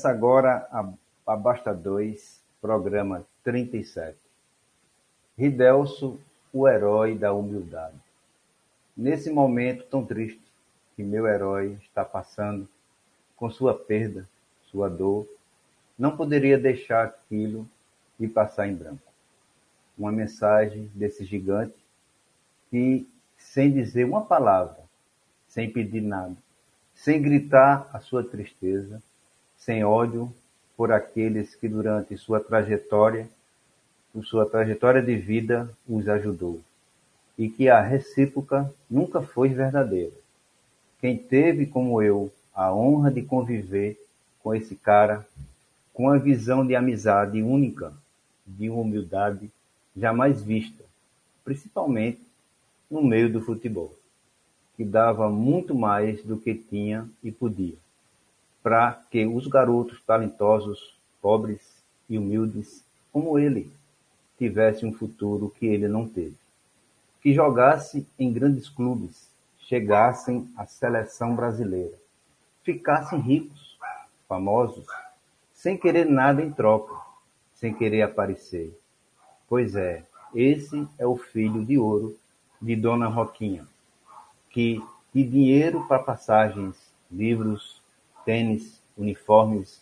Começa agora a, Basta 2, programa 37. Ridelso, o herói da humildade. Nesse momento tão triste que meu herói está passando, com sua perda, sua dor, não poderia deixar aquilo e passar em branco. Uma mensagem desse gigante que, sem dizer uma palavra, sem pedir nada, sem gritar a sua tristeza, sem ódio por aqueles que durante sua trajetória, por sua trajetória de vida, os ajudou, e que a recíproca nunca foi verdadeira. Quem teve, como eu, a honra de conviver com esse cara, com a visão de amizade única, de humildade jamais vista, principalmente no meio do futebol, que dava muito mais do que tinha e podia para que os garotos talentosos, pobres e humildes, como ele, tivessem um futuro que ele não teve. Que jogasse em grandes clubes, chegassem à seleção brasileira, ficassem ricos, famosos, sem querer nada em troca, sem querer aparecer. Pois é, esse é o filho de ouro de Dona Roquinha, que de dinheiro para passagens, livros, tênis, uniformes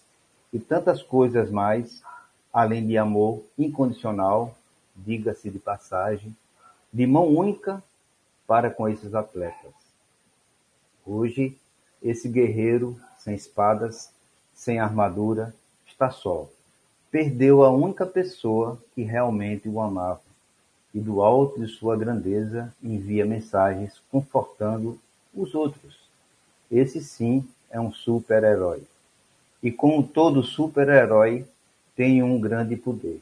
e tantas coisas mais, além de amor incondicional, diga-se de passagem, de mão única para com esses atletas. Hoje, esse guerreiro sem espadas, sem armadura, está só. Perdeu a única pessoa que realmente o amava e do alto de sua grandeza envia mensagens confortando os outros. Esse sim é um super-herói. E como todo super-herói, tem um grande poder.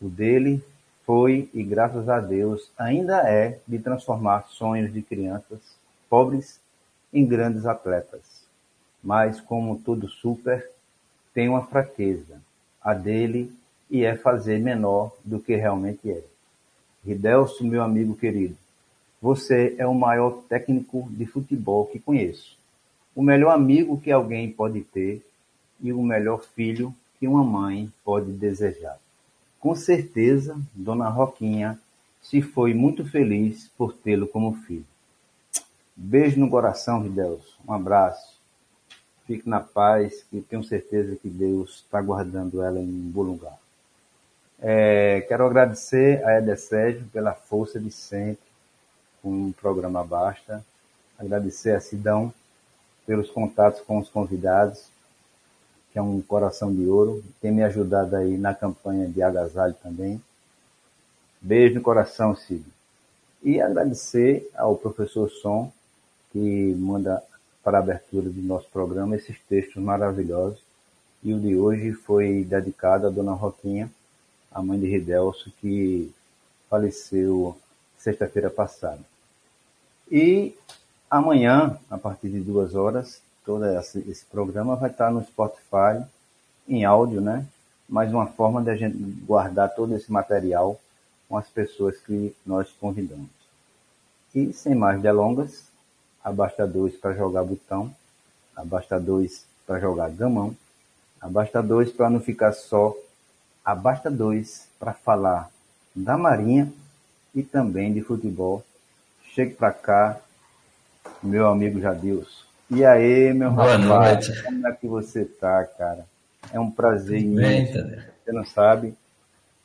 O dele foi, e graças a Deus, ainda é de transformar sonhos de crianças pobres em grandes atletas. Mas, como todo super, tem uma fraqueza, a dele, e é fazer menor do que realmente é. Ridelso, meu amigo querido, você é o maior técnico de futebol que conheço o melhor amigo que alguém pode ter e o melhor filho que uma mãe pode desejar. Com certeza, Dona Roquinha se foi muito feliz por tê-lo como filho. Beijo no coração, Ridelso. Um abraço. Fique na paz, que tenho certeza que Deus está guardando ela em um bom lugar. É, quero agradecer a Eder Sérgio pela força de sempre com o programa Basta. Agradecer a Sidão pelos contatos com os convidados, que é um coração de ouro. Tem me ajudado aí na campanha de agasalho também. Beijo no coração, Cid. E agradecer ao professor Som, que manda para a abertura do nosso programa esses textos maravilhosos. E o de hoje foi dedicado à dona Roquinha, a mãe de Ridelso, que faleceu sexta-feira passada. E Amanhã, a partir de duas horas, todo esse, programa vai estar no Spotify, em áudio, né? Mais uma forma de a gente guardar todo esse material com as pessoas que nós convidamos. E sem mais delongas, abasta dois para jogar botão, abasta dois para jogar gamão, abasta dois para não ficar só, abasta dois para falar da Marinha e também de futebol. Chegue para cá, meu amigo Jadilson. E aí, meu Boa rapaz, noite. como é que você tá, cara? É um prazer bem, imenso. Tadeu? Você não sabe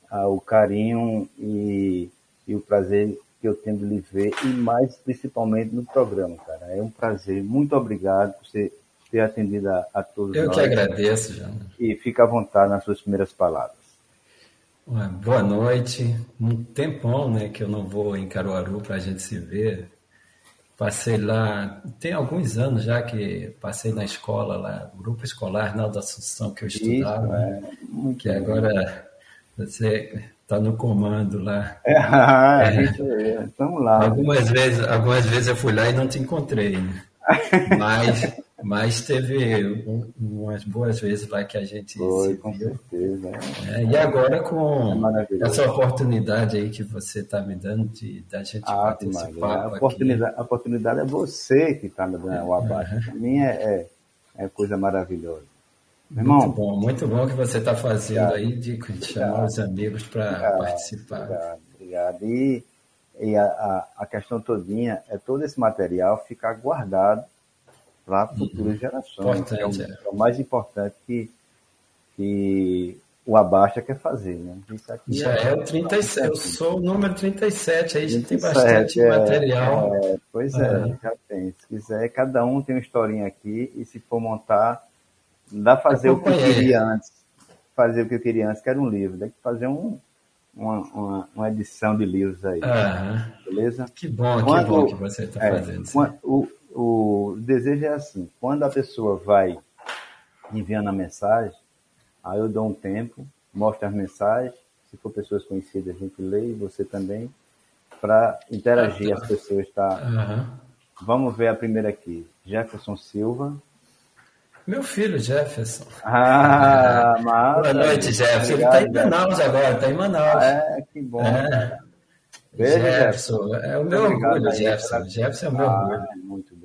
ah, o carinho e, e o prazer que eu tenho de lhe ver, e mais principalmente no programa, cara. É um prazer. Muito obrigado por você ter atendido a, a todos Eu nós. que agradeço, Jana. E fica à vontade nas suas primeiras palavras. Boa noite. Um tempão, né, que eu não vou em Caruaru para a gente se ver. Passei lá, tem alguns anos já que passei na escola lá, grupo escolar Naldo Assunção que eu estudava, Isso, é. Que agora você está no comando lá. É, gente, é, vamos lá. Algumas vezes, algumas vezes eu fui lá e não te encontrei, né? Mas, mas teve um- umas boas vezes lá que a gente Foi, se com viu. certeza. É, e agora É com maravilhoso. essa oportunidade aí que você está me dando de da gente Ah, bater esse Maria, papo a aqui. oportunidade, a oportunidade é você que está me dando o abaixo. Para mim é, é, é coisa maravilhosa. Irmão, muito bom, muito bom que você está fazendo obrigado. aí de chamar obrigado. os amigos para participar. Obrigado, obrigado. E, e a, a, a, questão todinha é todo esse material ficar guardado para futuras uhum. gerações. É o, é. é o, mais importante que, que o Abaixa quer fazer, né? Já é, é, o 37, eu sou o número 37, aí 37, já tem bastante é, material. É, pois é, já tem. Se quiser, cada um tem uma historinha aqui, e se for montar, dá fazer o que eu queria antes. Fazer o que eu queria antes, que era um livro. Dá que fazer um, uma, uma, uma, edição de livros aí. Beleza? Que bom, quando, que bom que você está é, fazendo. O, o desejo é assim, quando a pessoa vai enviando a mensagem, Aí eu dou um tempo, mostro as mensagens, se for pessoas conhecidas, a gente lê, e você também, para interagir as pessoas, tá? Uhum. Vamos ver a primeira aqui. Jefferson Silva. Meu filho, Jefferson. Ah, massa. Boa noite, Jefferson. Obrigado, Ele está em Manaus agora, está em Manaus. É, que bom. É. Beijo, Jefferson. Jefferson. É o meu Obrigado, orgulho, Jefferson. Jefferson é o meu ah, orgulho. Muito bem.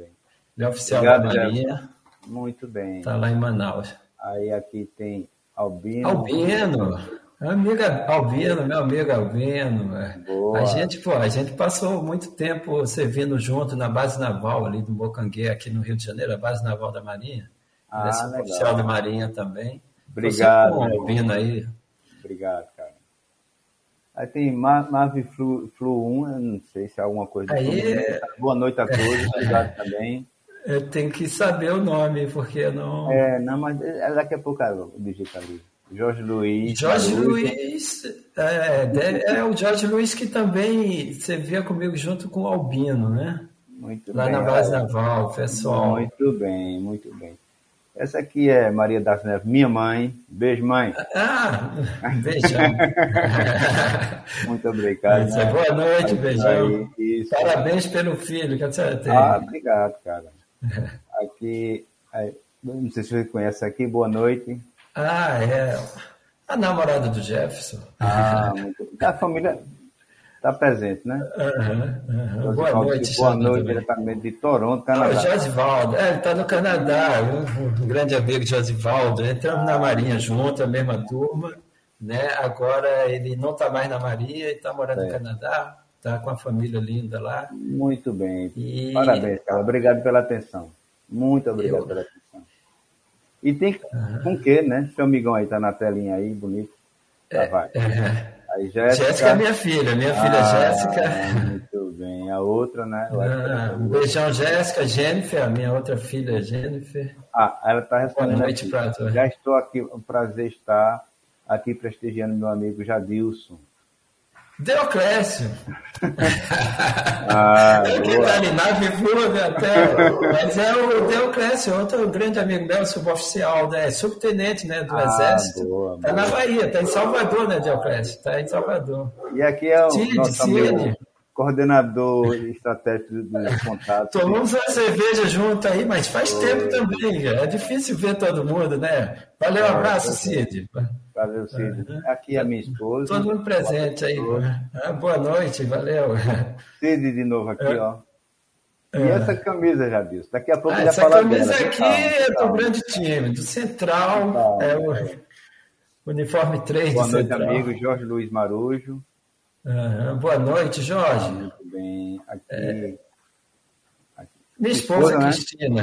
Ele é oficial Obrigado, da Marinha. Muito bem. Está lá em Manaus. Aí aqui tem Albino. Albino. Amiga Albino, meu amigo Albino. É. Boa. A gente, pô, a gente passou muito tempo servindo junto na base naval ali do Bocanguê, aqui no Rio de Janeiro, a base naval da Marinha. Ah, Ele oficial da Marinha também. Obrigado. Com Albino aí. Obrigado, cara. Aí tem Mavi Flu, Flu 1, eu não sei se é alguma coisa. Aí... Boa noite a todos, obrigado também. Eu tenho que saber o nome, porque não. É, não, mas é, daqui a pouco eu digitalizo. Jorge Luiz. Jorge Luiz, é, é, o Jorge Luiz que também você via comigo junto com o Albino, né? Muito Lá bem. na base naval, pessoal. Muito bem, muito bem. Essa aqui é Maria das Neves, minha mãe. Beijo, mãe. Ah, beijão. muito obrigado. Né? Boa noite, beijão. Parabéns pelo filho que você tem. Ah, obrigado, cara. Aqui, não sei se você conhece aqui, boa noite. Ah, é. A namorada do Jefferson. Ah, família está presente, né? Uhum, uhum. Boa noite. Boa noite, diretamente de Toronto, Canadá. O Josivaldo, é, ele está no Canadá, um, um, grande amigo Josivaldo. Entramos na Marinha junto, a mesma turma, né? Agora ele não está mais na Marinha, está morando é. no Canadá tá com a família linda lá. Muito bem. E... Parabéns, cara. Obrigado pela atenção. Muito obrigado Eu... pela atenção. E tem uhum. com que, né? Seu amigão aí tá na telinha aí, bonito. Tá, é, vai. É. Aí, Jéssica... Jéssica é minha filha, minha filha ah, Jéssica. Muito bem. A outra, né? Ah, um beijão, Jéssica, Jennifer, a minha outra filha, Jennifer. Ah, ela está respondendo. Boa noite, aqui. Já estou aqui, um prazer estar aqui prestigiando meu amigo Jadilson. Deoclésio. Ah, que tá ali na Vivuga até. Mas é o Deoclésio, outro grande amigo meu, suboficial, né? Subtenente né, do ah, Exército. Boa, tá boa. na Bahia, tá em Salvador, né, Deoclésio? Tá em Salvador. E aqui é o Cid, nosso Cid. Coordenador estratégico dos contatos. Tomamos uma cerveja junto aí, mas faz tempo também, é difícil ver todo mundo, né? Valeu, um abraço, Cid. Valeu, Cid. Aqui é a minha esposa. Todo mundo presente aí. Ah, boa noite, valeu. Cid de novo aqui, é. ó. E é. essa camisa, já viu? Daqui a pouco ah, já Essa camisa dela. aqui é do grande time, do Central. é o é. uniforme 3 boa do noite, Central. amigo Jorge Luiz Marujo. Boa noite, Jorge. Ah, muito bem. Aqui. É. aqui. Minha esposa, esposa né? Cristina.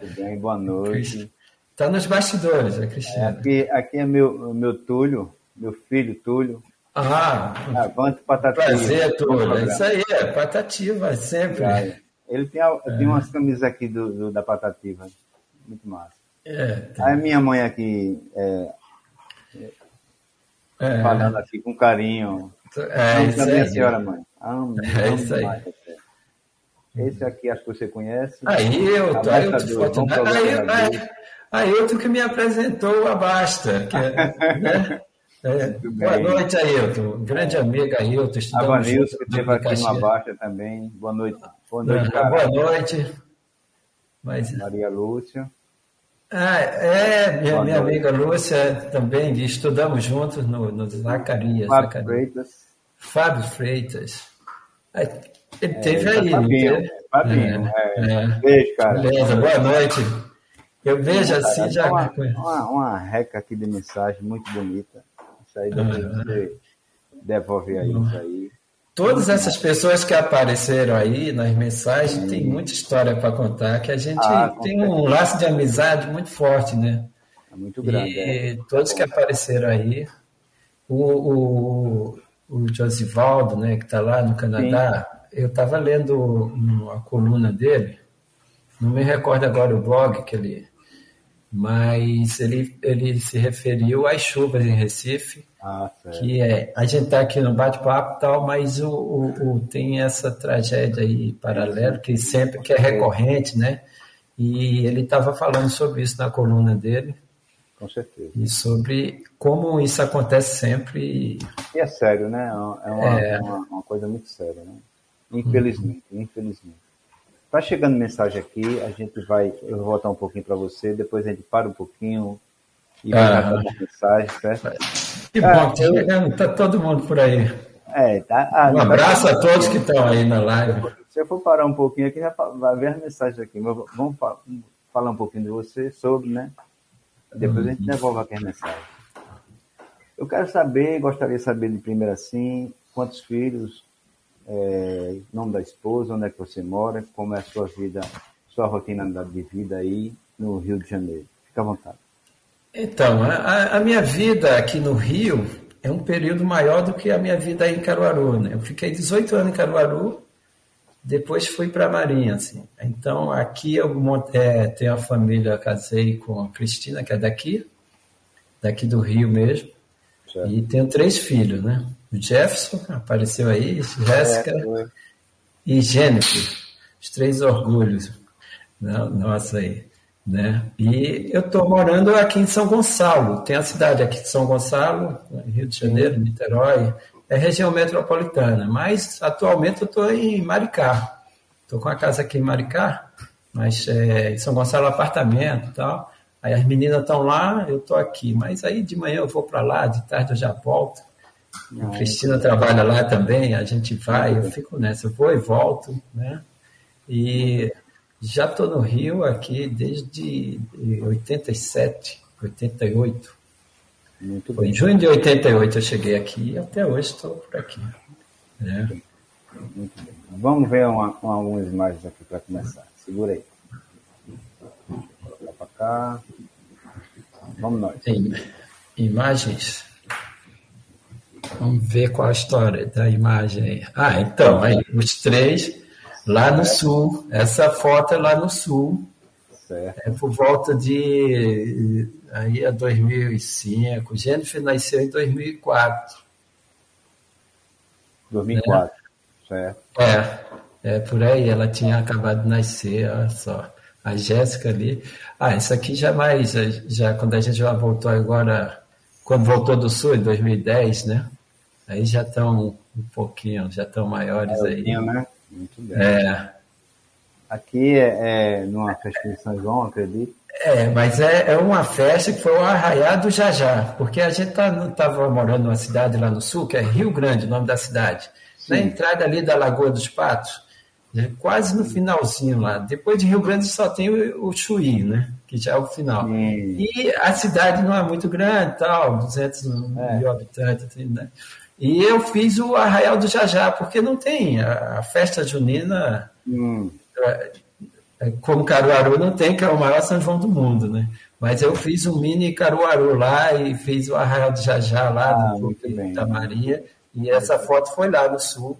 Muito bem, boa noite. Está nos bastidores, a Cristina. Aqui, aqui é meu, meu Túlio, meu filho Túlio. Ah, Avante Patativa. Prazer, Túlio. É isso aí, é Patativa, sempre. É. Ele tem, é. tem umas camisas aqui do, do, da Patativa. Muito massa. É, tem... Aí minha mãe aqui é, é, falando aqui com carinho. É, isso aí. minha senhora, mãe. Amo, é isso aí. Mais, esse aqui acho que você conhece. Aí eu, aí eu, aí, aí, Ailton que me apresentou a Basta. Que, é, né? É, boa noite, Ailton. Grande amigo Ailton. A Vanilson, que esteve aqui no Basta também. Boa noite. Boa noite, cara. Boa noite. Mas... Maria Lúcia. Ah, é, minha, minha amiga Lúcia também, estudamos juntos no, no Zacarias. Fábio Zacarias. Freitas. Fábio Freitas. Ele teve é, aí. Fabinho, Fabinho. É, é. Beijo, cara. Beleza, boa noite. Eu vejo assim já. Uma, uma, uma reca aqui de mensagem muito bonita. Isso aí depois uhum. você devolve aí isso aí. Todas essas pessoas que apareceram aí nas mensagens Sim. tem muita história para contar, que a gente ah, tem um laço de amizade muito forte, né? É muito grande. E é. todos que apareceram aí, o, o, o Josivaldo, né, que está lá no Canadá, Sim. eu estava lendo a coluna dele, não me recordo agora o blog que ele mas ele, ele se referiu às chuvas em Recife, ah, que é, a gente está aqui no bate-papo tal, mas o, o, o, tem essa tragédia aí paralela que sempre que é recorrente, né? E ele estava falando sobre isso na coluna dele. Com certeza. E sobre como isso acontece sempre. E é sério, né? É uma, é... uma, uma coisa muito séria, né? Infelizmente, uhum. infelizmente. Tá chegando mensagem aqui, a gente vai, eu vou voltar um pouquinho para você, depois a gente para um pouquinho e vai ah, mensagem, certo? Que bom, tá eu... chegando, tá todo mundo por aí. É, tá, ah, um abraço tá... a todos que estão aí na live. Se eu for parar um pouquinho aqui, já vai ver as mensagens aqui. Mas vamos falar um pouquinho de você, sobre, né? Depois a gente uhum. devolve aqui as mensagens. Eu quero saber, gostaria de saber de primeiro assim, quantos filhos, é, nome da esposa, onde é que você mora, como é a sua vida, sua rotina de vida aí no Rio de Janeiro. Fica à vontade. Então, a, a minha vida aqui no Rio é um período maior do que a minha vida aí em Caruaru. Né? Eu fiquei 18 anos em Caruaru, depois fui para a Marinha. Assim. Então, aqui eu é, tenho a família, casei com a Cristina, que é daqui, daqui do Rio mesmo, certo. e tenho três filhos, né? O Jefferson apareceu aí, Jéssica é, e Jennifer, os três orgulhos. Nossa aí. Né? E eu estou morando aqui em São Gonçalo. Tem a cidade aqui de São Gonçalo, Rio de Janeiro, Niterói, é região metropolitana. Mas atualmente eu estou em Maricá. Estou com a casa aqui em Maricá, mas é, em São Gonçalo apartamento e tal. Aí as meninas estão lá, eu estou aqui. Mas aí de manhã eu vou para lá, de tarde eu já volto. A Cristina trabalha lá também, a gente vai, eu fico nessa, eu vou e volto, né? E já estou no Rio aqui desde 87, 88. Muito Foi bem. em junho de 88 eu cheguei aqui e até hoje estou por aqui. Né? Muito bem. Vamos ver uma, uma, algumas imagens aqui para começar. Segura aí. Vou colocar para cá. Vamos nós. Tem imagens? Vamos ver qual a história da imagem. Ah, então, aí, os três lá no sul. Essa foto é lá no sul. Certo. É por volta de aí a 2005. Jennifer nasceu em 2004. 2004, né? certo. É, é por aí. Ela tinha acabado de nascer, olha só. A Jéssica ali. Ah, isso aqui já mais, já quando a gente já voltou agora, quando voltou do sul, em 2010, né? Aí já estão um pouquinho, já estão maiores é, aí. Né? Muito bem. É. Aqui é, é numa festa de São João, acredito. É, mas é, é uma festa que foi o Arraiá do Jajá, porque a gente estava tá, morando numa cidade lá no sul, que é Rio Grande, o nome da cidade. Sim. Na entrada ali da Lagoa dos Patos, né, quase no finalzinho lá. Depois de Rio Grande só tem o, o Chuí, né? Que já é o final. Sim. E a cidade não é muito grande, tal, 200 é. mil habitantes, né? E eu fiz o Arraial do Jajá, porque não tem a, festa junina, hum. É, é, como Caruaru não tem, que é o maior São João do mundo, né? Mas eu fiz um mini Caruaru lá e fiz o Arraial do Jajá lá ah, do da Maria, e essa foto foi lá no sul.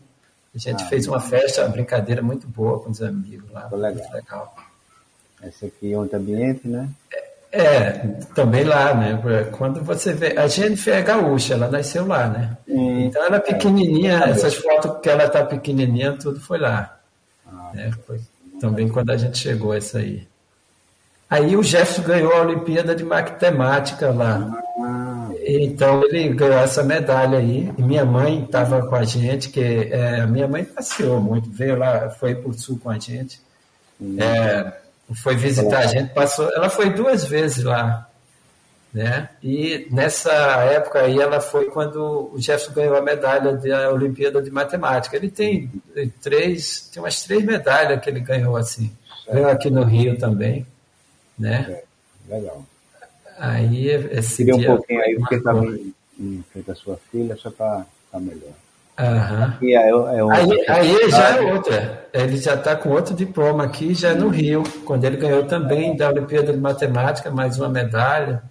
A gente ah, fez uma festa, uma brincadeira muito boa com os amigos lá. Legal. legal. Esse aqui é outro ambiente, né? É, é, também lá, né? Quando você vê. A Jennifer é gaúcha, ela nasceu lá, né? Hum, então ela é pequenininha, é. essas fotos que ela tá pequenininha, tudo foi lá. Ah, né? Foi também quando a gente chegou essa aí. Aí o Jefferson ganhou a Olimpíada de Matemática lá. Ah. Então ele ganhou essa medalha aí. E minha mãe estava com a gente, que é, a minha mãe passeou muito, veio lá, foi para o sul com a gente. Hum. É, foi visitar a gente, passou, ela foi duas vezes lá, né? E nessa época aí ela foi quando o Jefferson ganhou a medalha da Olimpíada de Matemática. Ele tem três, tem umas três medalhas que ele ganhou assim. Ganhou aqui no Rio também, né? Legal. Aí esse Queria um dia pouquinho aí, porque estava em, em frente à sua filha, só para tá melhor. Aham. E aí, Aí, aí já é outra. Ele já está com outro diploma aqui, já é no Rio, quando ele ganhou também da Olimpíada de Matemática, mais uma medalha.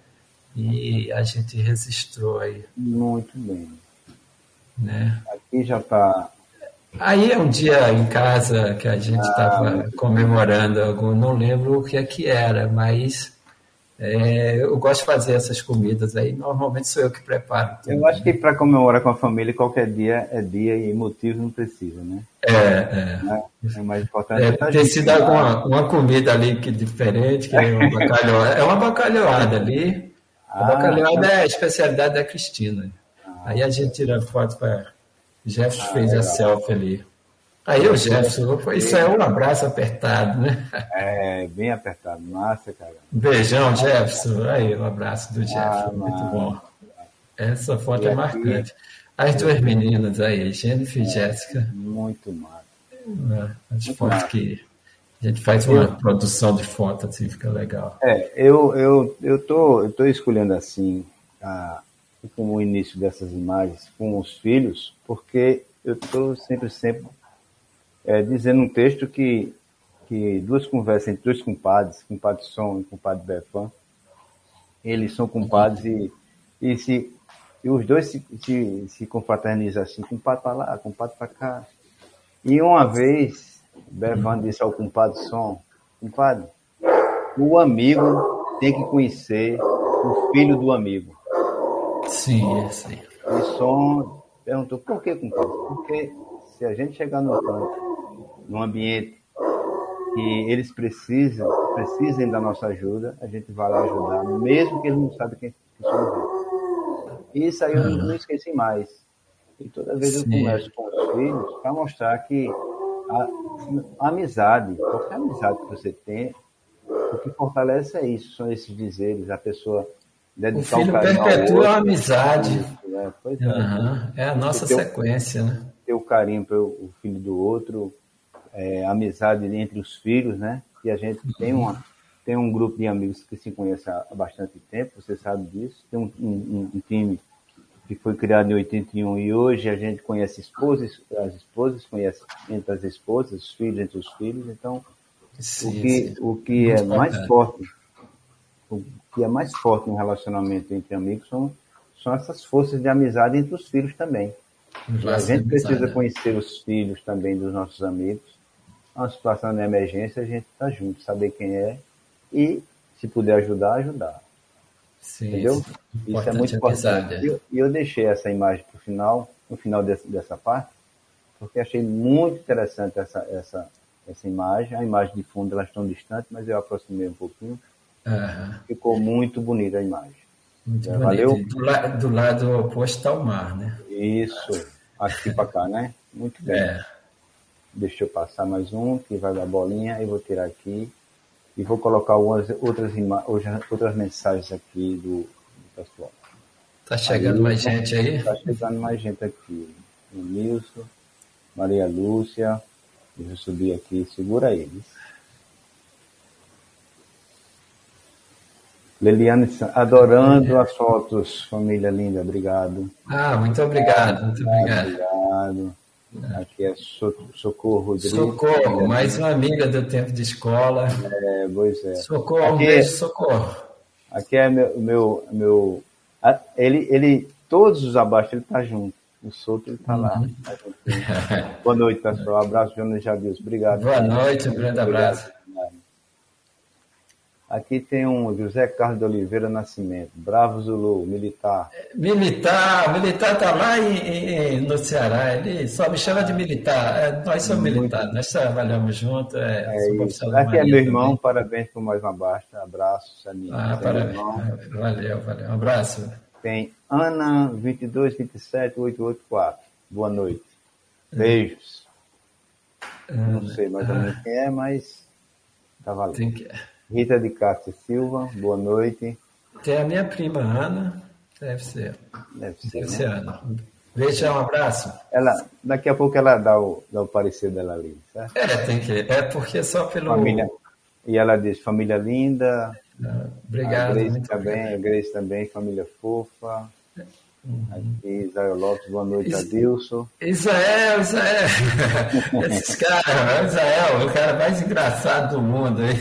E a gente registrou aí, Muito bem. né? Aqui já está. Aí é um dia em casa que a gente estava comemorando algo, não lembro o que é que era, mas é, eu gosto de fazer essas comidas aí. Normalmente sou eu que preparo. tudo. Eu acho que para comemorar com a família, qualquer dia é dia e motivo não precisa, né? É, é. Né? É mais importante. É, a tem gente sido alguma uma comida ali que diferente, que é uma bacalhoada. É uma bacalhoada ali. A Ah, bacalhoada é a especialidade da Cristina. Aí a gente tira foto para. Jefferson fez a selfie ali. Aí o Jefferson, isso é um abraço apertado, né? É, bem apertado. Massa, cara. Beijão, Jefferson. Aí, um abraço do Ah, Jefferson. Muito massa. bom. Essa foto E é aqui- marcante. As duas meninas aí, Jennifer e Jéssica. Muito massa. né? As Muito fotos massa. que a gente faz uma produção de foto, assim, fica legal. É, eu, eu, eu, tô, eu tô escolhendo assim, a, como o início dessas imagens com os filhos, porque eu estou sempre, sempre é, dizendo um texto que, que duas conversas entre dois compadres, compadre Som e compadre Befan, eles são compadres e, e, se, e os dois se, se, se confraternizam assim, compadre para lá, compadre para cá. E uma vez, Befan disse ao compadre Som, compadre, o amigo tem que conhecer o filho do amigo. Sim, é sim. E Som perguntou, por que, compadre? Porque se a gente chegar no campo, num ambiente que eles precisam, precisem da nossa ajuda, a gente vai lá ajudar, mesmo que eles não saibam quem, que somos nós. Isso aí eu não, não esqueci mais. E toda vez eu Sim. converso com os filhos para mostrar que a, a amizade, qualquer amizade que você tem, o que fortalece é isso, são esses dizeres, a pessoa O dedicar um filho carinho ao perpetua outro. a amizade. Né? Pois é. Aham, É a nossa eu- sequência, né? ter o carinho pelo filho do outro, é, amizade entre os filhos, né? E a gente tem, uma, tem um grupo de amigos que se conhece há bastante tempo, você sabe disso. Tem um, um- um time que foi criado em 81 e hoje a gente conhece esposas, as esposas, conhece entre as esposas, os filhos entre os filhos. Então, o Sim, que, sim. o que é Muito mais bacana. forte, o que é mais forte no relacionamento entre amigos são, são essas forças de amizade entre os filhos também. Os A gente precisa amizade. conhecer os filhos também dos nossos amigos. Uma situação de emergência, a gente está junto, saber quem é e, se puder ajudar, ajudar. Sim, Entendeu? Isso é Importante muito a importante. E é. eu, eu deixei essa imagem para o final, no final desse- dessa parte, porque achei muito interessante essa, essa, essa imagem. A imagem de fundo elas estão distantes, mas eu aproximei um pouquinho. Aham, Ficou muito bonita a imagem. Muito É, valeu? Do, la- do lado oposto está o mar, né? Isso, aqui para cá, né? Muito bem. É. Deixa eu passar mais um, que vai dar bolinha, e vou tirar aqui. E vou colocar algumas outras, outras mensagens aqui do, do pessoal. Tá chegando Aí, mais gente aí? Está chegando mais gente aqui. O Nilson, Maria Lúcia. Deixa eu subir aqui, segura eles. Leliane, adorando as fotos, família linda, obrigado. Ah, muito obrigado, muito obrigado. Obrigado. Aqui é So- Socorro Rodrigues. Socorro, mais uma amiga do tempo de escola. É, pois é. Socorro, um Aqui- beijo, socorro. Aqui é meu, meu, meu ele, ele, todos os abaixo ele tá junto. O solto ele tá lá. Uhum. Juntinho. Boa noite, pessoal. Abraço, Jonas Jabius. Obrigado. Boa noite, um grande abraço. Aqui tem um José Carlos de Oliveira Nascimento, Bravo Zulu, militar. Militar, o militar tá lá em, em- no Ceará, ele só me chama de militar. É, nós somos Muito. militares, nós trabalhamos juntos. É, É Aqui é meu irmão, também. parabéns por mais uma basta. Abraço, Saninho. Ah, é parabéns. Valeu, valeu. Um abraço. Tem Ana 2227884. Boa noite. Beijos. Não sei mais ou menos quem é, mas tá valendo. Tem, que... Rita de Castro Silva, boa noite. Tem a minha prima Ana, deve ser. Deve ser, Deve né? ser Ana. Beijo, um abraço. Ela, daqui a pouco ela dá o, dá o parecer dela ali, certo? É, tem que. É porque só pelo. Família. E ela diz, família linda, Obrigado. A Grace também, a Grace também, família fofa. Uhum. Aqui, Israel Lopes, boa noite, Is... Adilson. Israel, Israel. Esses caras, Israel, o cara mais engraçado do mundo. Hein?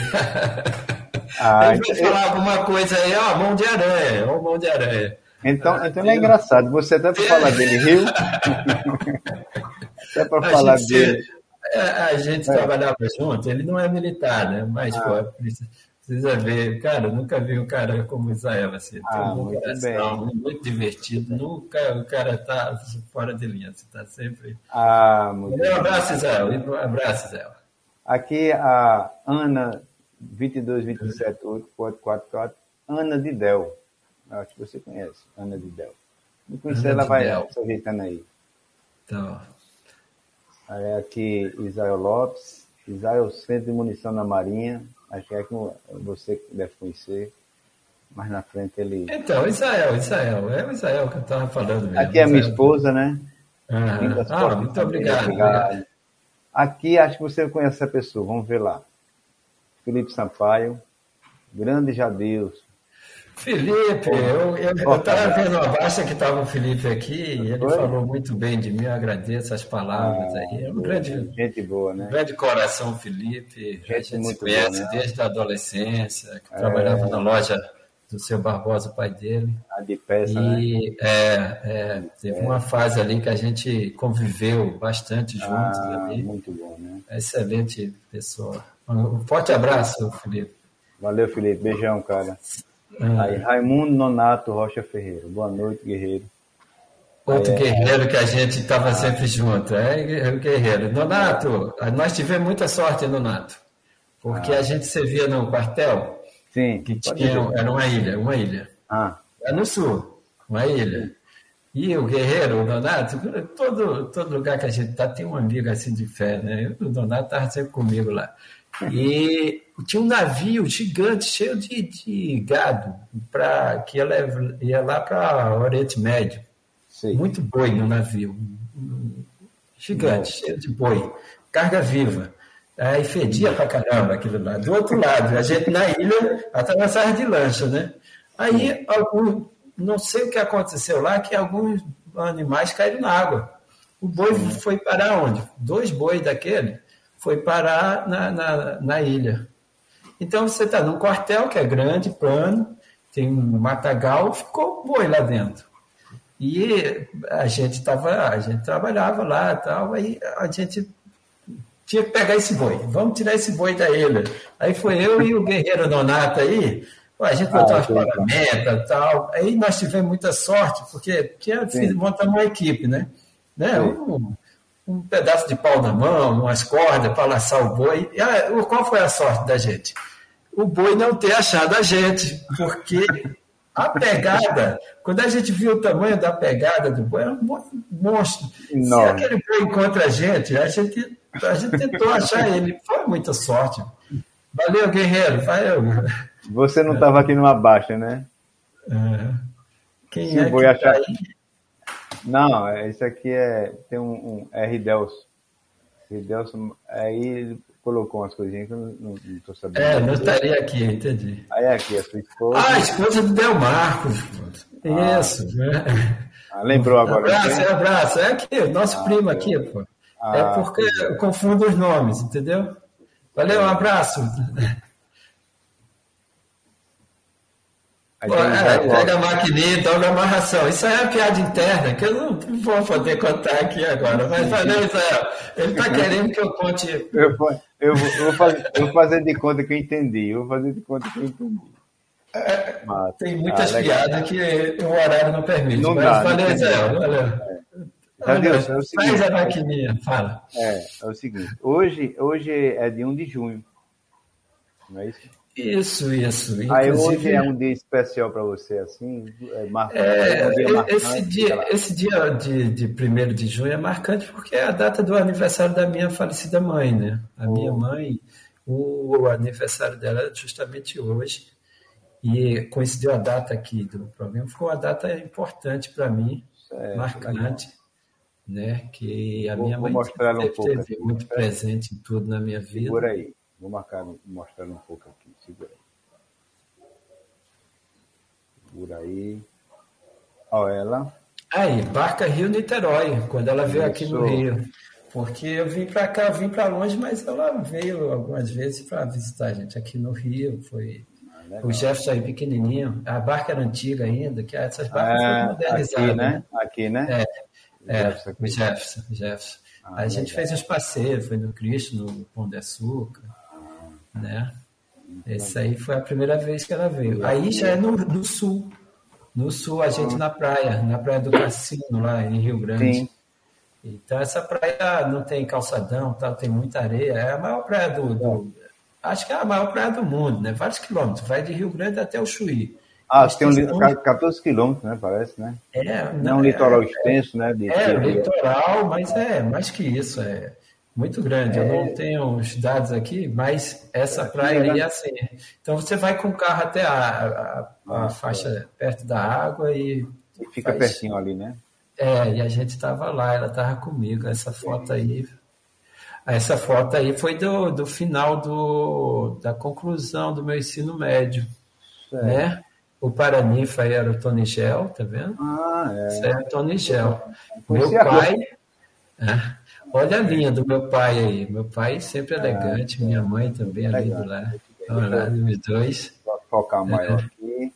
Ah, Ele vai falar alguma coisa aí, ó, mão de aranha, ó, mão de aranha. Então, então é engraçado, você até para falar dele riu. até para falar gente, dele. É, a gente é. trabalhava junto, ele não é militar, né? Mas, ah. pô, precisa ver. Cara, nunca vi um cara como Israel, assim. Ah, um muito, coração, bem. muito divertido. Nunca o cara tá fora de linha, você tá sempre. Ah, muito um abraço, Israel. Um abraço, Israel. Aqui a Ana 22278444, Ana de Del. Acho que você conhece, Ana de Del. Não conhece, ela vai se ajeitando aí. Então. Aí aqui Israel Lopes, Israel Centro de Munição na Marinha, acho que é que você deve conhecer. Mais na frente ele. Então, Israel, Israel, é o Israel que eu estava falando mesmo. Aqui é a minha esposa, né? Ah, ah muito obrigado, obrigado. Aqui acho que você conhece essa pessoa, vamos ver lá. Felipe Sampaio, grande Jadeus, Felipe, eu estava vendo a baixa que estava o Felipe aqui, e ele falou muito bem de mim, eu agradeço as palavras ah, aí. É um grande, gente boa, né? grande coração, Felipe. Gente a gente muito conhece boa, né? desde a adolescência, que é... trabalhava na loja do seu Barbosa, pai dele. A de peça, e, né? É, é, teve é. uma fase ali que a gente conviveu bastante juntos ah, ali. Muito bom, né? Excelente pessoa. Um forte abraço, Felipe. Valeu, Felipe. Beijão, cara. Hum. Aí, Raimundo Nonato Rocha Ferreira. Boa noite, guerreiro. Outro Aí, guerreiro é... que a gente estava sempre junto. É, guerreiro. Nonato, nós tivemos muita sorte, Nonato. Porque ah. a gente servia no quartel. Sim. Que tinha, era uma ilha, uma ilha. Ah. É no sul, uma ilha. E o guerreiro, o Donato, todo, todo lugar que a gente está tem um amigo assim de fé, né? O Donato estava sempre comigo lá. E tinha um navio gigante, cheio de, de gado, pra, que ia, ia lá para o Oriente Médio. Sim. Muito boi no navio. Gigante, Nossa. cheio de boi. Carga viva. Aí fedia pra caramba aquilo lá. Do outro lado, a gente na ilha atravessava de lancha, né? Aí, algum, não sei o que aconteceu lá, que alguns animais caíram na água. O boi Sim. foi parar onde? Dois bois daquele foi parar na, na, na ilha. Então você está num quartel que é grande, plano, tem um matagal, ficou boi lá dentro. E a gente tava, a gente trabalhava lá tal, aí a gente tinha que pegar esse boi, vamos tirar esse boi da ilha. Aí foi eu e o guerreiro Donato aí, a gente botou ah, as e tal. Aí nós tivemos muita sorte, porque tinha, montamos uma equipe, né? né? Um pedaço de pau na mão, umas cordas para laçar o boi. E, ah, qual foi a sorte da gente? O boi não ter achado a gente, porque a pegada, quando a gente viu o tamanho da pegada do boi, era um monstro. Não. Se aquele boi encontra a gente, a gente, a gente tentou achar ele. Foi muita sorte. Valeu, guerreiro. Valeu. Você não estava aqui numa baixa, né? É. Quem Se é o boi achar... Tá não, esse aqui é tem um, um R Delson. R Delson, aí ele colocou umas coisinhas que eu não, estou sabendo. É, não estaria aqui, entendi. Aí é aqui, a sua esposa. Ah, a esposa do Del Marcos. Ah, Isso. Né? Ah, lembrou agora. Abraço, é abraço. É aqui, nosso ah, primo aqui, pô. Ah, é porque eu confundo os nomes, entendeu? Valeu, um abraço. É, pega a maquininha, toca a amarração. Isso aí é uma piada interna que eu não vou poder contar aqui agora. Mas valeu, Israel. Ele está querendo que eu conte. Eu, eu, vou, eu, vou fazer, eu vou fazer de conta que eu entendi. Eu vou fazer de conta que eu entendi. É, tem muitas ah, piadas que o horário não permite. Não mas dá, valeu, Israel. Valeu. É. Deus, é o seguinte, Faz a maquininha, fala. É, é o seguinte. Hoje, hoje é de 1 de junho. Não é isso? Isso, isso. Aí hoje é um dia especial para você, assim? É, marcante, é, é um dia marcante, esse dia, esse dia de, de 1 de junho é marcante porque é a data do aniversário da minha falecida mãe, né? A oh. minha mãe, o, o, aniversário dela é justamente hoje. E coincidiu a data aqui do programa, foi uma data importante para mim, é, marcante. Né, que a vou, minha mãe mostrar um pouco teve muito presente em tudo na minha vida. Por aí, vou marcar, mostrar um pouco aqui. Segura aí. por aí. Olha ela. Aí, Barca Rio Niterói, quando ela veio aqui no Rio. Porque eu vim para cá, eu vim para longe, mas ela veio algumas vezes para visitar a gente aqui no Rio. Foi ah, o Jefferson aí pequenininho. A barca era antiga ainda, que essas barcas é, foram modernizadas. Aqui, né? né? Aqui, né? É, é Jefferson, o Jefferson. Jefferson. Ah, a gente fez uns passeios, foi no Cristo, no Pão de Açúcar, ah, né? Esse aí foi a primeira vez que ela veio. Aí já é no, no sul. No sul, a gente na praia, na praia do Cassino, lá em Rio Grande. Sim. Então, essa praia não tem calçadão, tal, tem muita areia. É a maior praia do, do, Acho que é a maior praia do mundo, né? Vários quilômetros. Vai de Rio Grande até o Chuí. Ah, tem um, 14 quilômetros, né? Parece, né? É, não, é um litoral é, extenso, né? De é, litoral, mas é mais que isso. É muito grande. É. Eu não tenho os dados aqui, mas essa é, praia aí é assim. Então você vai com o carro até a, a, a faixa perto da água e. E fica faz... pertinho ali, né? É, e a gente estava lá, ela estava comigo. Essa foto aí. Essa foto aí foi do, do final do, da conclusão do meu ensino médio. Né? O Paranifa era o Tony Gel, tá vendo? Ah, é. Isso é o Tony Gel. Meu pai. É, olha a linha do meu pai aí. Meu pai sempre ah, elegante, minha mãe também ali do lado. Olha lá, os dois. Vou focar maior é. aqui.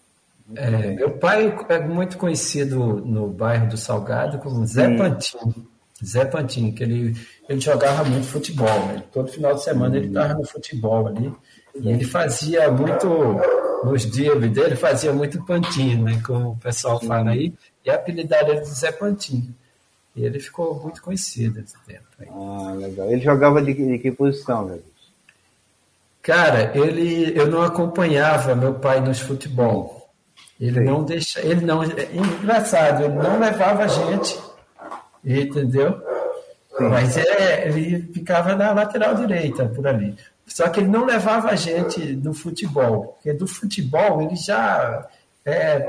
É, meu pai é muito conhecido no bairro do Salgado como Zé Sim. Pantin. Zé Pantin, que ele, ele jogava muito futebol. Né? Todo final de semana ele estava no futebol ali. E ele fazia muito, nos dias dele, fazia muito pantin, né? como o pessoal fala aí. E a apelidade era de Zé Pantin. E ele ficou muito conhecido nesse tempo. Aí. Ah, legal. Ele jogava de, de que posição, velho? Cara, ele, eu não acompanhava meu pai nos futebol. Ele Sim. não deixa, ele não, é engraçado, ele não levava a gente, entendeu? Sim. Mas é, ele ficava na lateral direita, por ali. Só que ele não levava a gente no futebol, porque do futebol ele já é,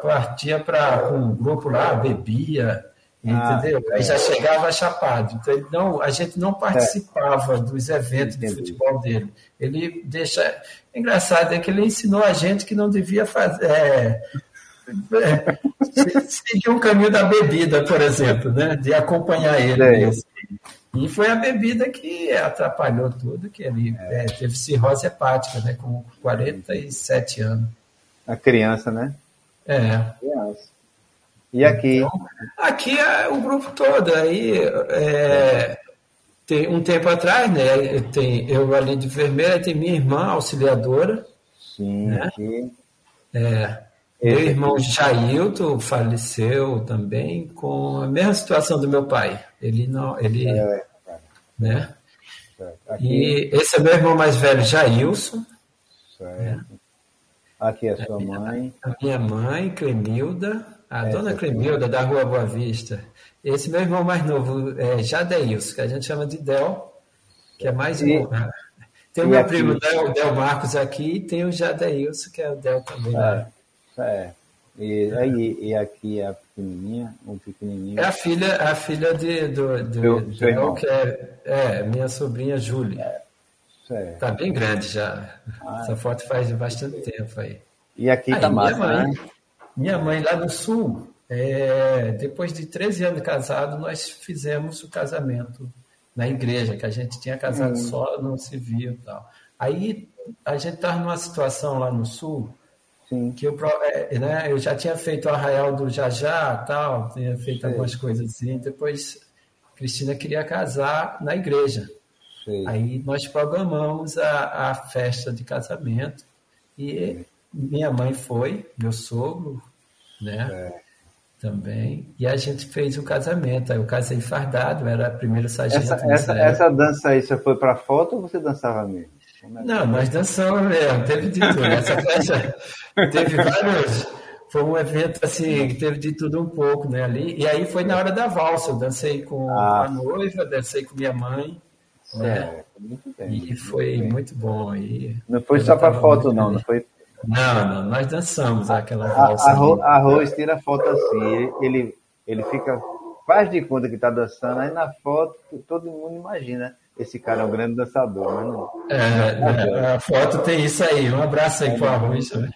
partia para um grupo lá, bebia, entendeu? Ah, Aí já chegava chapado. Então, ele não, a gente não participava é. dos eventos Entendi. de futebol dele. Ele deixa. Engraçado é que ele ensinou a gente que não devia fazer. É, é, seguir um caminho da bebida, por exemplo, né? de acompanhar ele. E foi a bebida que atrapalhou tudo, que ele é. teve cirrose hepática, né? com 47 anos. A criança, né? É. Criança. E aqui? Então, aqui é o grupo todo. Aí, é, tem, um tempo atrás, né, tem eu ali de vermelha, tem minha irmã auxiliadora. Sim, né? aqui. É, meu irmão Jailton faleceu também com a mesma situação do meu pai. Ele não, ele, é, né? Aqui, e esse é meu irmão mais velho, Jailson. Certo. É. Aqui é a sua mãe. A minha mãe, Clemilda. A dona Clemilda, da Rua Boa Vista. Esse meu irmão mais novo é Jadeilson, que a gente chama de Del, que é mais e, um. Tem o meu primo Del, Del, Marcos aqui e tem o Jadeilson, que é o Del também. É, é. E, e, e aqui a pequenininha, um pequenininho. É a filha, a filha de, do, do, Meu, Del, que é, é minha sobrinha Júlia. É, tá bem grande já. Ah, Essa foto faz bastante tempo aí. E aqui aí, tá massa, mãe, né? Minha mãe lá no sul, é, depois de 13 anos casado, nós fizemos o casamento na igreja, que a gente tinha casado uhum. só, não se via e tal. Aí a gente estava numa situação lá no sul, Sim. que eu, é, né, eu já tinha feito o arraial do Jajá tal, tinha feito Sim. algumas coisas assim, depois Cristina queria casar na igreja. Sim. Aí nós programamos a, a festa de casamento e minha mãe foi, meu sogro, né? É. Também. E a gente fez o casamento. Aí eu casei fardado, era a primeira sargento. Essa, essa, essa, dança aí, você foi para foto ou você dançava mesmo? É Não, nós dançamos mesmo, teve de tudo. Essa festa teve vários. Foi um evento assim, que teve de tudo um pouco, né? Ali. E aí foi na hora da valsa. Eu dancei com ah. a noiva, dancei com minha mãe. Né? Muito bem, e foi muito, muito bom. E não foi só para foto, não, não foi não, não, nós dançamos aquela valsa. Arroz, arroz tira foto assim, ele, ele fica, faz de conta que está dançando, aí na foto todo mundo imagina. Esse cara é um grande dançador, mas não. É, é, a foto tem isso aí. Um abraço aí é, pro Arroz, né?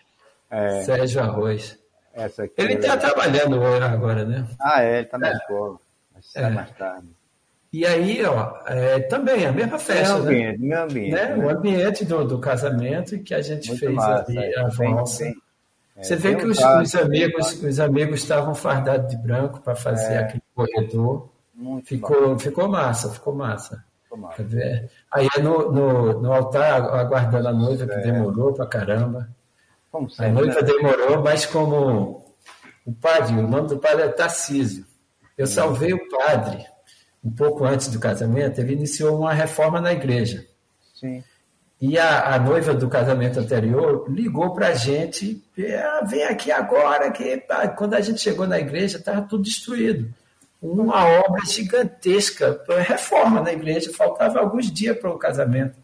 É. Sérgio Arroz. ele está é trabalhando agora, né? Ah, é, ele está na é. escola. Sai é. mais tarde. E aí, ó, é, também a mesma festa, meu ambiente, né? Meu ambiente, né? né? O ambiente do, do casamento que a gente Muito fez massa, ali, é. a valsa. É, Você vê que os, os, amigos, os amigos estavam fardados de branco para fazer é. aquele corredor. Muito ficou, ficou massa, ficou massa. Ficou massa. Aí no, no, no, altar, aguardando a noiva, que é. demorou pra caramba. Sempre, a noiva né? demorou, mas como o padre, o nome do padre é Tarcísio. Eu salvei o padre um pouco antes do casamento, ele iniciou uma reforma na igreja. Sim. E a, a noiva do casamento anterior ligou para a gente, ah, vem aqui agora, que quando a gente chegou na igreja estava tudo destruído. Uma obra gigantesca, reforma na igreja, faltava alguns dias para o casamento.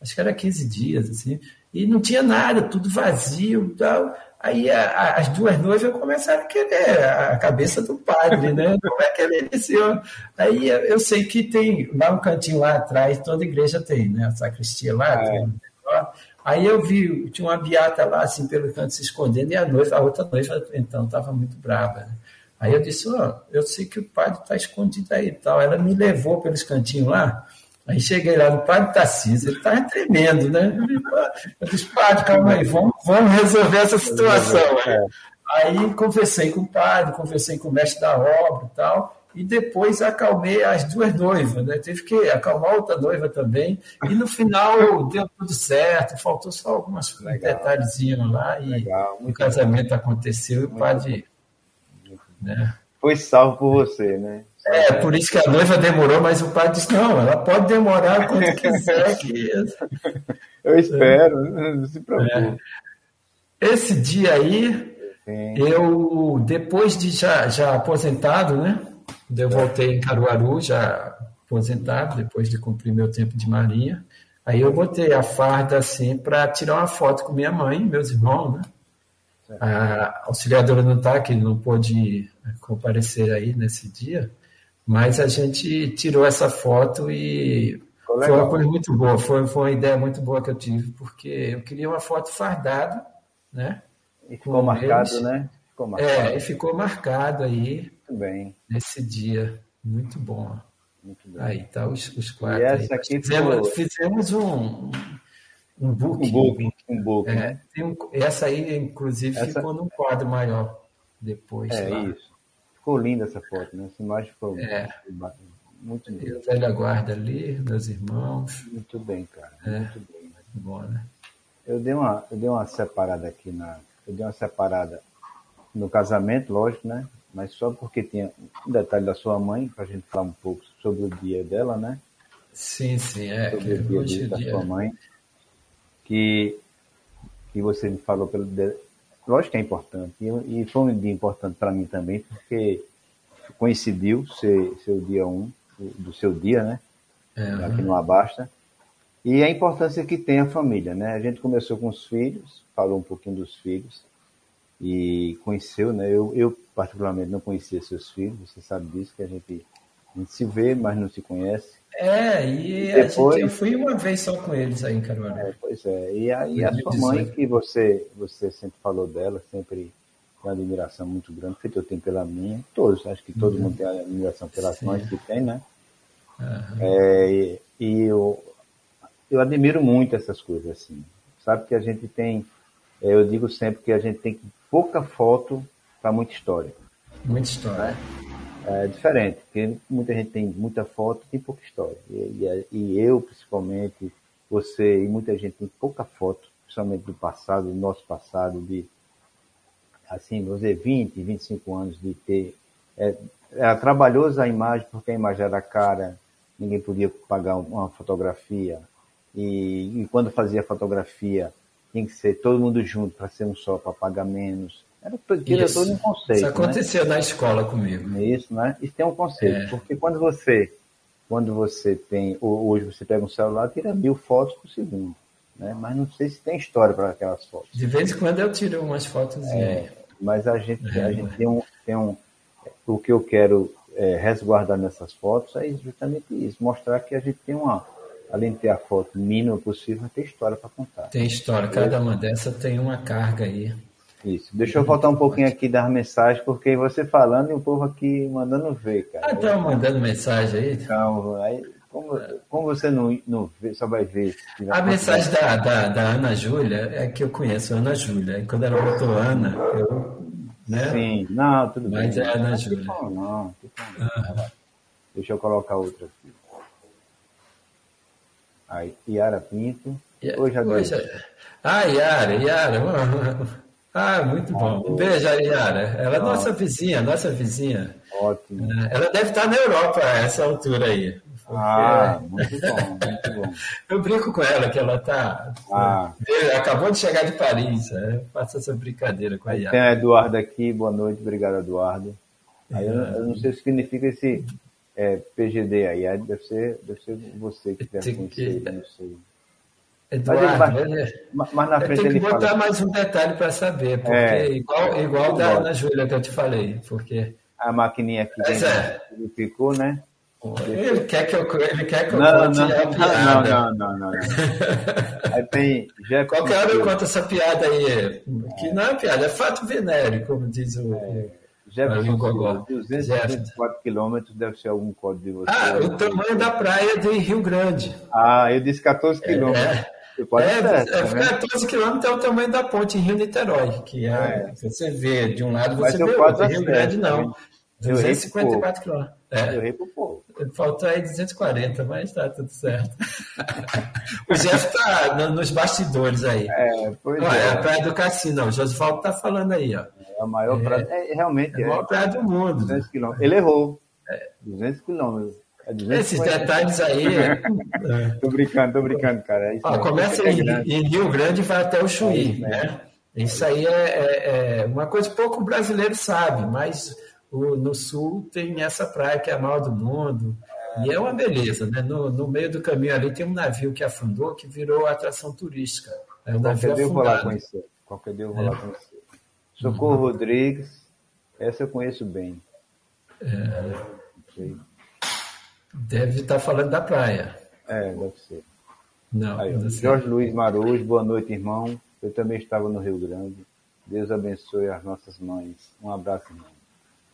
Acho que era 15 dias, assim. E não tinha nada, tudo vazio tal. Aí a, as duas noivas começaram a querer a cabeça do padre, né? Como é que ele iniciou? Aí eu sei que tem lá um cantinho lá atrás, toda igreja tem, né? A sacristia lá. É. Tem, aí eu vi, tinha uma beata lá, assim, pelo canto se escondendo, e a noiva, a outra noiva, então, estava muito brava. Né? Aí eu disse, ó, oh, eu sei que o padre está escondido aí e tal. Ela me levou pelos cantinhos lá, Aí cheguei lá no padre Tarcísio, ele estava tremendo, né? Eu disse, padre, calma aí, vamos, vamos resolver essa situação. É. Aí conversei com o padre, conversei com o mestre da obra e tal, e depois acalmei as duas noivas, né? Teve que acalmar outra noiva também, e no final deu tudo certo, faltou só alguns detalhezinhos lá, e Legal, o casamento bom. aconteceu e o padre... Né? Foi salvo por você, né? É, por isso que a noiva demorou, mas o pai disse: não, ela pode demorar quanto quiser. Eu espero, não se preocupe. É. Esse dia aí, Sim. eu, depois de já, já aposentado, né? Eu voltei em Caruaru, já aposentado, depois de cumprir meu tempo de marinha. Aí eu botei a farda assim para tirar uma foto com minha mãe, meus irmãos, né? A auxiliadora não está, que não pôde comparecer aí nesse dia. Mas a gente tirou essa foto e foi uma coisa muito boa, foi, foi uma ideia muito boa que eu tive, porque eu queria uma foto fardada, né? E ficou marcado, eles. né? Ficou marcado. É, e ficou marcado aí muito bem. nesse dia. Muito bom. Muito bem. Aí tá os, os quatro. E essa aqui fizemos, foi... fizemos um, um book. Um book, um book é, né? Um, essa aí, inclusive, essa... ficou num quadro maior depois. É lá. isso. Ficou linda essa foto, né? Essa imagem ficou é. muito linda. Velha guarda ali, meus irmãos. Muito bem, cara. É. Muito bem. Né? Bom, né? Eu dei, uma, eu dei uma separada aqui na. Eu dei uma separada no casamento, lógico, né? Mas só porque tinha um detalhe da sua mãe, para a gente falar um pouco sobre o dia dela, né? Sim, sim, é. Sobre o dia, da dia... sua mãe. Que, que você me falou pelo, lógico que é importante. E, foi um dia importante para mim também, porque coincidiu ser, ser o dia 1 um, do, seu dia, né? Uhum. Aqui no Abasta. E a importância que tem a família, né? A gente começou com os filhos, falou um pouquinho dos filhos e conheceu, né? Eu, eu particularmente não conhecia seus filhos, você sabe disso, que a gente, a gente se vê, mas não se conhece. É, e, e depois, gente, eu fui uma vez só com eles aí em Caruaru. É, pois é, e a, e a sua mãe, que você, você sempre falou dela, sempre uma admiração muito grande, feito eu tenho pela minha, todos, acho que todo uhum. mundo tem admiração pelas Sim. mães que tem, né? Uhum. É, e, e eu, eu admiro muito essas coisas, assim. Sabe que a gente tem, é, eu digo sempre que a gente tem pouca foto para muita história. Muita história. Né? É diferente, porque muita gente tem muita foto e pouca história. E, e, e, eu, principalmente, você e muita gente tem pouca foto, principalmente do passado, do nosso passado, de, assim, dizer, 20, 25 anos de ter. É, era trabalhoso a imagem, porque a imagem era cara, ninguém podia pagar uma fotografia. E, e quando fazia fotografia, tinha que ser todo mundo junto para ser um só, para pagar menos. Era isso, todo um conceito. Isso né? aconteceu né? na escola comigo. Isso, né? Isso tem um conceito, é. porque quando você, quando você tem, hoje você pega um celular, tira mil fotos por segundo, né? Mas não sei se tem história para aquelas fotos. De vez em quando eu tiro umas fotos. É, mas a gente, é. a gente tem um, tem um, o que eu quero é, resguardar nessas fotos é justamente isso, mostrar que a gente tem uma, além de ter a foto mínima possível, tem história para contar. Tem história, cada uma dessas tem uma carga aí. Isso. Deixa eu voltar um pouquinho aqui das mensagens, porque você falando e o povo aqui mandando ver, cara. Ah, estão mandando mensagem aí? Então, aí, como, como você não, não vê, só vai ver. A mensagem da, da, da, Ana Júlia é que eu conheço a Ana Júlia. E quando ela botou Ana, eu. Né? Sim, não, tudo Mas bem. Mas é a Ana Júlia. Não, não, não. Deixa eu colocar outra aqui. Aí, Yara Pinto. Hoje a Hoje... Ah, Yara, Yara. Ah, muito bom. Um beijo, Yara. Ela é nossa vizinha, nossa vizinha. Ótimo. Ela deve estar na Europa a essa altura aí. Ah, muito bom, muito bom. Eu brinco com ela que ela está. Ah. Acabou de chegar de Paris. É, faço essa brincadeira com a Yara. Tem a Eduardo aqui, boa noite, obrigado, Eduardo. Aí, eu, eu, não sei o que significa esse é, PGD aí, deve ser, deve ser você que deve conhecer, que... não sei. Eduardo, mas, ele, mas, mas na frente tem que ele botar fala... mais um detalhe para saber, porque é, igual, igual da Ana Júlia que eu te falei, porque a maquininha aqui dentro é. ficou, né? Ele quer que eu, ele quer que eu não, conte não, a piada. Não, não, não, não. Aí tem Jeff Qualquer hora eu conto essa piada aí, que não é piada, é fato venéreo, como diz o... É. Jefferson, 224 quilômetros deve ser algum código de você. Ah, o tamanho da praia de Rio Grande. Ah, eu disse 14 quilômetros. É. É, certo, é, 14 quilômetros é o tamanho da ponte em Rio Niterói, que é, é. você vê de um lado, você vê outro. Rio Grande não. 254 quilômetros. É. Eu errei. Faltou aí 240, mas tá tudo certo. o Jeff tá no, nos bastidores aí. É, pois Olha, é. é a praia do Cassino, o Josvaldo tá falando aí, ó. É a maior praia, é, realmente é a maior praia do mundo. 200 quilômetros. Ele errou. 200 quilômetros. É Esses detalhes aí. tô brincando, tô brincando, cara. Ó, começa em, em, Rio Grande e vai até o Chuí, né? Isso aí é, é, uma coisa que pouco brasileiro sabe, mas o, no sul tem essa praia que é a maior do mundo. E é uma beleza, né? No, no meio do caminho ali tem um navio que afundou que virou atração turística. É um navio Qualquer dia eu vou lá conhecer. Qualquer dia eu vou lá conhecer. Socorro uhum. Rodrigues, essa eu conheço bem. É. Deve estar falando da praia. É, deve ser. Não, Aí, não Jorge Luiz Marujo, boa noite, irmão. Eu também estava no Rio Grande. Deus abençoe as nossas mães. Um abraço, irmão.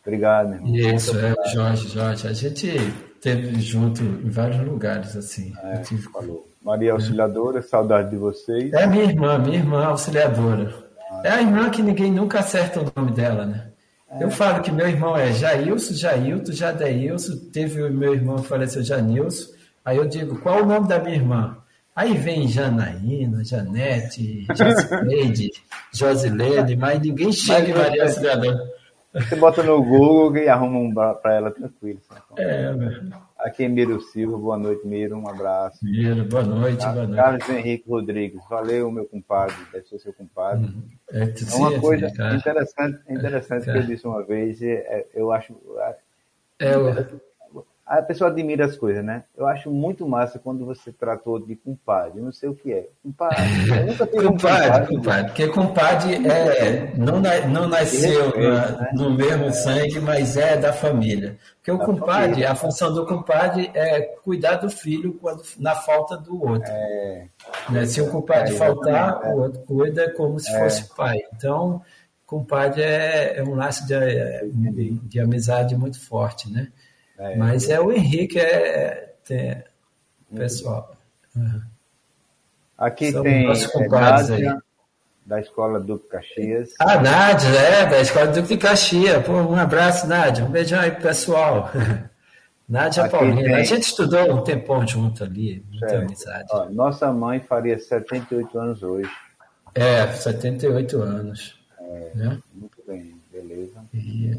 Obrigado, irmão. Isso, é, Jorge, Jorge. A gente teve junto em vários lugares, assim. É, tive... falou. Maria Auxiliadora, saudade de vocês. É minha irmã, minha irmã auxiliadora. Ah, é a irmã que ninguém nunca acerta o nome dela, né? É. Eu falo que meu irmão é Jailson, Jailton, Jadeilson, teve o meu irmão que faleceu Janilson. Aí eu digo, qual o nome da minha irmã? Aí vem Janaína, Janete, Josileide, Josilene, mas ninguém chega em Maria Auxiliadora. Você bota no Google e arruma um para ela tranquilo. É, meu. Aqui é Miro Silva, boa noite, Miro, um abraço. Miro, boa noite, boa noite. Carlos Henrique Rodrigues, valeu, meu compadre, deve ser seu compadre. Hum, é, é uma coisa cara. interessante, interessante é, que eu disse uma vez, é, eu acho. É, eu... A pessoa admira as coisas, né? Eu acho muito massa quando você tratou de compadre, não sei o que é. Compadre, eu nunca tive compadre, um compadre. compadre, porque compadre é, não, não nasceu né? no mesmo é. sangue, mas é da família. Porque o da compadre, família. a função do compadre é cuidar do filho quando, na falta do outro. É. Né? Se o compadre É, faltar, o outro cuida como se É. fosse pai. Então, compadre é, é um laço de, de, de amizade muito forte, né? É. Mas é o Henrique, é, é pessoal. Uhum. Aqui São tem nossos é, Nádia, aí. da Escola Duque Caxias. Ah, Nádia, é, da Escola Duque de Caxias. Pô, um abraço, Nádia. Um beijão aí pro pessoal. Nádia Aqui Paulina. tem- A gente estudou um tempão junto ali, muita Certo. amizade. Ó, nossa mãe faria 78 anos hoje. É, 78 anos. Né? Muito bem, beleza. Aí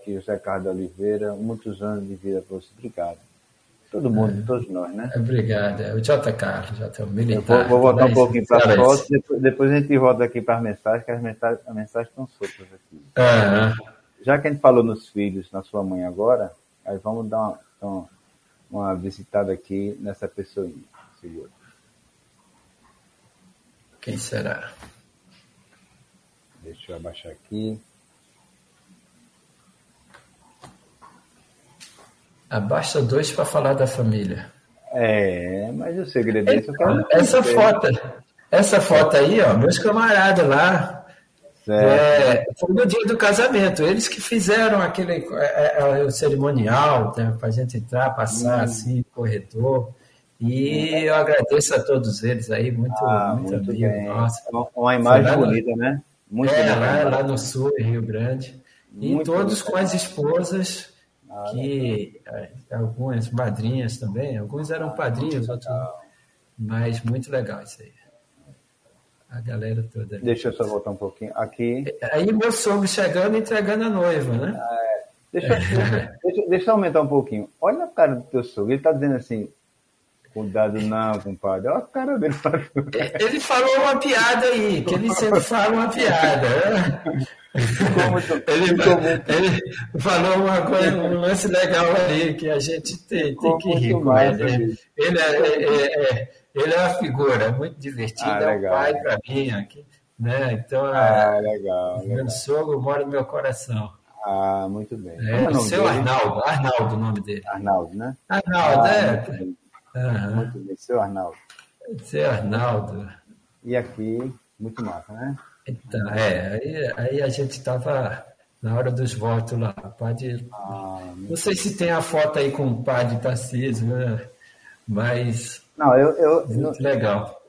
aqui o Zé Carlos Oliveira, muitos anos de vida para você. Obrigado. Todo mundo, todos nós, né? Obrigado. É o J. Carlos, J. Eu militar. vou, vou voltar um pouquinho para cara, fotos, depois, depois a gente volta aqui para as mensagens, que as mensagens, as mensagens estão soltas aqui. Aham. Já que a gente falou nos filhos, na sua mãe agora, aí vamos dar uma, uma, uma visitada aqui nessa pessoinha. Senhor. Quem será? Deixa eu abaixar aqui. Abaixa dois para falar da família. É, mas o segredo é isso. eu quero Essa foto, essa foto aí, ó, meus camaradas lá. É, foi no dia do casamento. Eles que fizeram aquele é, é, o cerimonial né, para a gente entrar, passar hum. assim, corredor. E eu agradeço a todos eles aí, muito, ah, muito, muito amigo. Bem. Nossa. Uma imagem bonita, né? Muito é, lá, lá, no sul, em Rio Grande. Muito e todos com as esposas, que é, algumas madrinhas também, alguns eram padrinhos, outros. Mas muito legal isso aí. A galera toda. Deixa eu só voltar um pouquinho. Aqui. Aí meu sogro chegando e entregando a noiva, né? Ah, é. deixa, deixa, deixa, eu aumentar um pouquinho. Olha a cara do teu sogro. Ele está dizendo assim: Cuidado não, compadre. Olha a cara dele. Ele falou uma piada aí, que ele sempre fala uma piada. Ele, ele, falou uma coisa, um lance legal ali, que a gente tem, tem que rir com ele. Ele é, é, é, é, ele é uma figura é muito divertida, ah, é um pai para mim. Aqui, né? Então, ah, legal, meu legal. sogro mora no meu coração. Ah, muito bem. É, o seu Arnaldo, Arnaldo o nome dele. Arnaldo, né? Arnaldo, ah, é. Uhum. Muito bem, seu Arnaldo. Seu Arnaldo. E aqui, muito massa, né? Então, é, aí, aí a gente estava na hora dos votos lá. Padre, ah, não sei se tem a foto aí com o padre Tarcísio, né? mas. Não, eu. eu muito não, legal.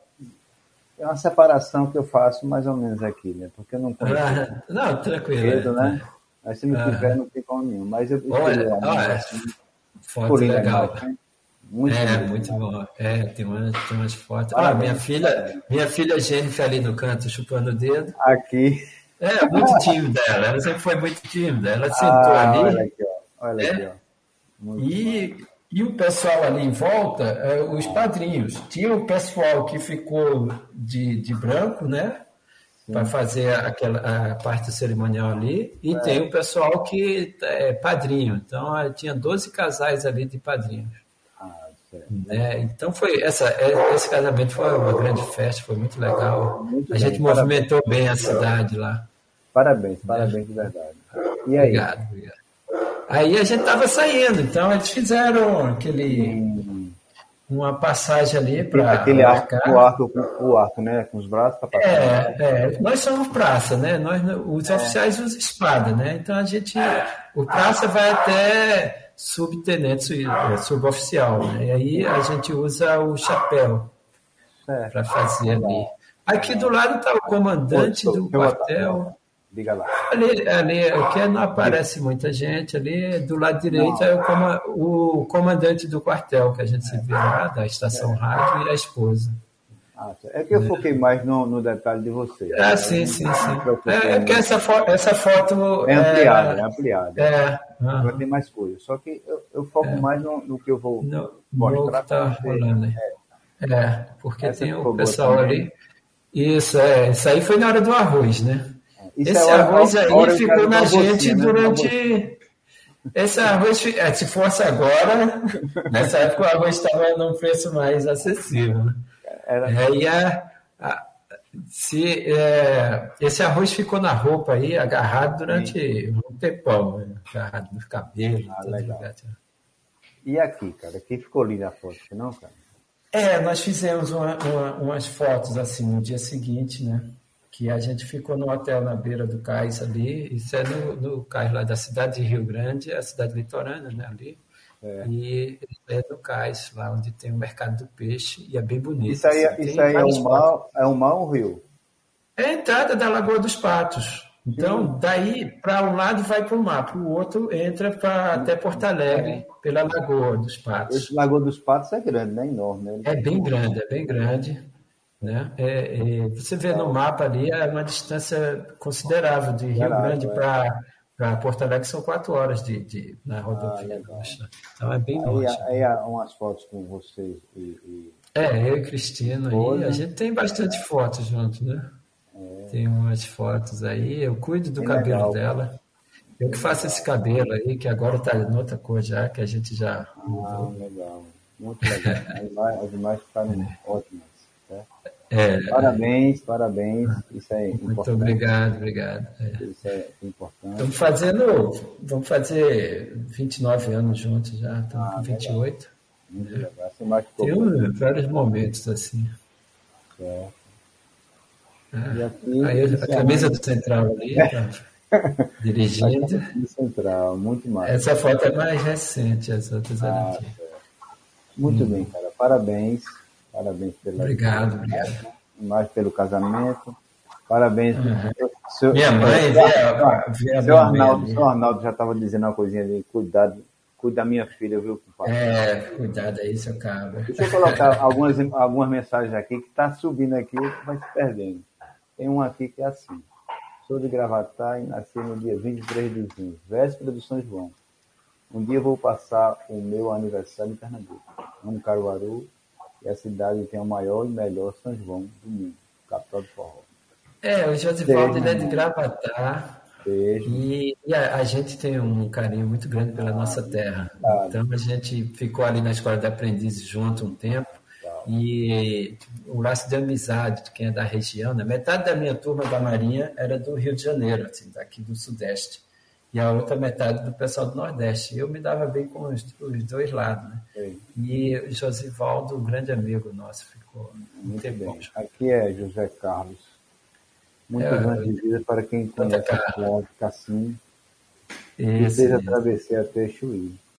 É uma separação que eu faço mais ou menos aqui, né? Porque eu não conheço. Ah, não, tranquilo. né? Mas se não ah. tiver, não tem como nenhum. Mas eu. Olha, olha, assim, foto legal. né? Muito é, bom. muito bom. É, tem umas, tem umas fotos. Ah, minha filha, minha filha Jennifer ali no canto, chupando o dedo. Aqui. É, muito tímida ela. Ela sempre foi muito tímida. Ela sentou ah, ali. Olha aqui, ó. Olha é, aqui, ó. e, e o pessoal ali em volta, é, os padrinhos. Tinha o pessoal que ficou de, de branco, né? Para fazer aquela a parte cerimonial ali. E é. tem o pessoal que é padrinho. Então, tinha 12 casais ali de padrinhos. É, então foi essa, é, esse casamento foi uma grande festa, foi muito legal. Muito a gente movimentou bem a cidade lá. Parabéns, parabéns de verdade. E aí? Obrigado, obrigado. Aí a gente estava saindo, então eles fizeram aquele hum. uma passagem ali para aquele arco, o arco, o arco, né, com os braços para passar. É, é, nós somos praça, né? Nós os é. oficiais usam espada, né? Então a gente o praça vai até subtenente, é, suboficial. Né? E aí a gente usa o chapéu para fazer ali. Aqui do lado está o comandante do quartel. Diga lá. Ali, ali aqui não aparece muita gente, ali do lado direito é o, o comandante do quartel que a gente se vê lá, da estação rádio, e a esposa. Ah, é que eu foquei mais no, no detalhe de você. Ah, sim, sim, sim. É, é porque essa, fo essa foto. É ampliada, é, é ampliada. É. Agora tem mais coisas. Só que eu, eu foco é. mais no, no, que eu vou no, mostrar. Tá rolando. É. é, porque essa tem o pessoal também. ali. Isso, é. Isso aí foi na hora do arroz, né? Isso Esse é arroz aí ficou na gente né? durante. Esse arroz, é, se fosse agora, nessa época o arroz estava num preço mais acessível. Né? Era... É, a, a, se, é, esse arroz ficou na roupa aí, agarrado durante Sim. um tempão, né? agarrado nos cabelos. Ah, legal. E aqui, cara? Aqui ficou linda a foto, não, cara? É, nós fizemos uma, uma, umas fotos assim no dia seguinte, né? Que a gente ficou no hotel na beira do cais ali, isso é no, no cais lá da cidade de Rio Grande, a cidade litorânea, né? Ali. É. E é do cais, lá onde tem o mercado do peixe, e é bem bonito. Isso aí, assim, isso aí é, um mar, é um ou um rio? É a entrada da Lagoa dos Patos. Então, daí, para um lado vai para o mar, para o outro entra para até Porto Alegre, pela Lagoa dos Patos. Esse Lagoa dos Patos é grande, né? Enorme. Né? É bem grande, é bem grande. Né? É, é, você vê no mapa ali, é uma distância considerável de Rio Grande é. para para Porto Alegre são quatro horas de, de na ah, rodovia. Ah, então é bem longe. Aí, aí umas fotos com vocês e, e... É, eu e Cristina aí, a gente tem bastante é. fotos juntos, né? É. Tem umas fotos aí, eu cuido do cabelo legal. dela. Eu que faço esse cabelo aí, que agora está em outra cor já, que a gente já. Ah, legal. Muito legal. As imagens ficaram ótimas. É, parabéns, parabéns. Isso é muito importante. Obrigado, obrigado. É. Isso é importante. Estamos fazendo, vamos fazer 29 anos juntos já, estamos ah, com 28. Muito legal. Tem vários momentos assim. Certo. Ah, aqui, aí a camisa do Central ali, tá dirigindo. Do Central, muito mais. Essa foto é mais recente, as outras ah. Muito hum. bem, cara. Parabéns. Parabéns pela. Obrigado, obrigado. Mais pelo casamento. Parabéns. Uhum. Seu, minha mãe, vê a, seu, Arnaldo, seu Arnaldo já estava dizendo uma coisinha ali, cuidado, cuida da minha filha, viu, compadre? É, cuidado aí, seu cabra. Deixa eu colocar algumas, algumas mensagens aqui que está subindo aqui, vai se perdendo. Tem uma aqui que é assim. Sou de Gravatar e nasci no dia 23 de junho, véspera do São João. Um dia vou passar o meu aniversário em Pernambuco. Amo Caruaru e a cidade tem o maior e melhor São João do mundo, capital do forró. É, o Josivaldo ele é de Gravatar. E, e a, a, gente tem um carinho muito grande pela nossa terra. Então a gente ficou ali na escola de aprendizes junto um tempo. E o laço de amizade de quem é da região, né? metade da minha turma da Marinha era do Rio de Janeiro, assim, daqui do Sudeste, e a outra metade do pessoal do Nordeste. Eu me dava bem com os, os dois lados. Né? E o Josivaldo, um grande amigo nosso, ficou muito, muito bem. Aqui é José Carlos. Muitos é, anos de vida para quem conhece a cidade Cassim e fez a travessia até Chuí.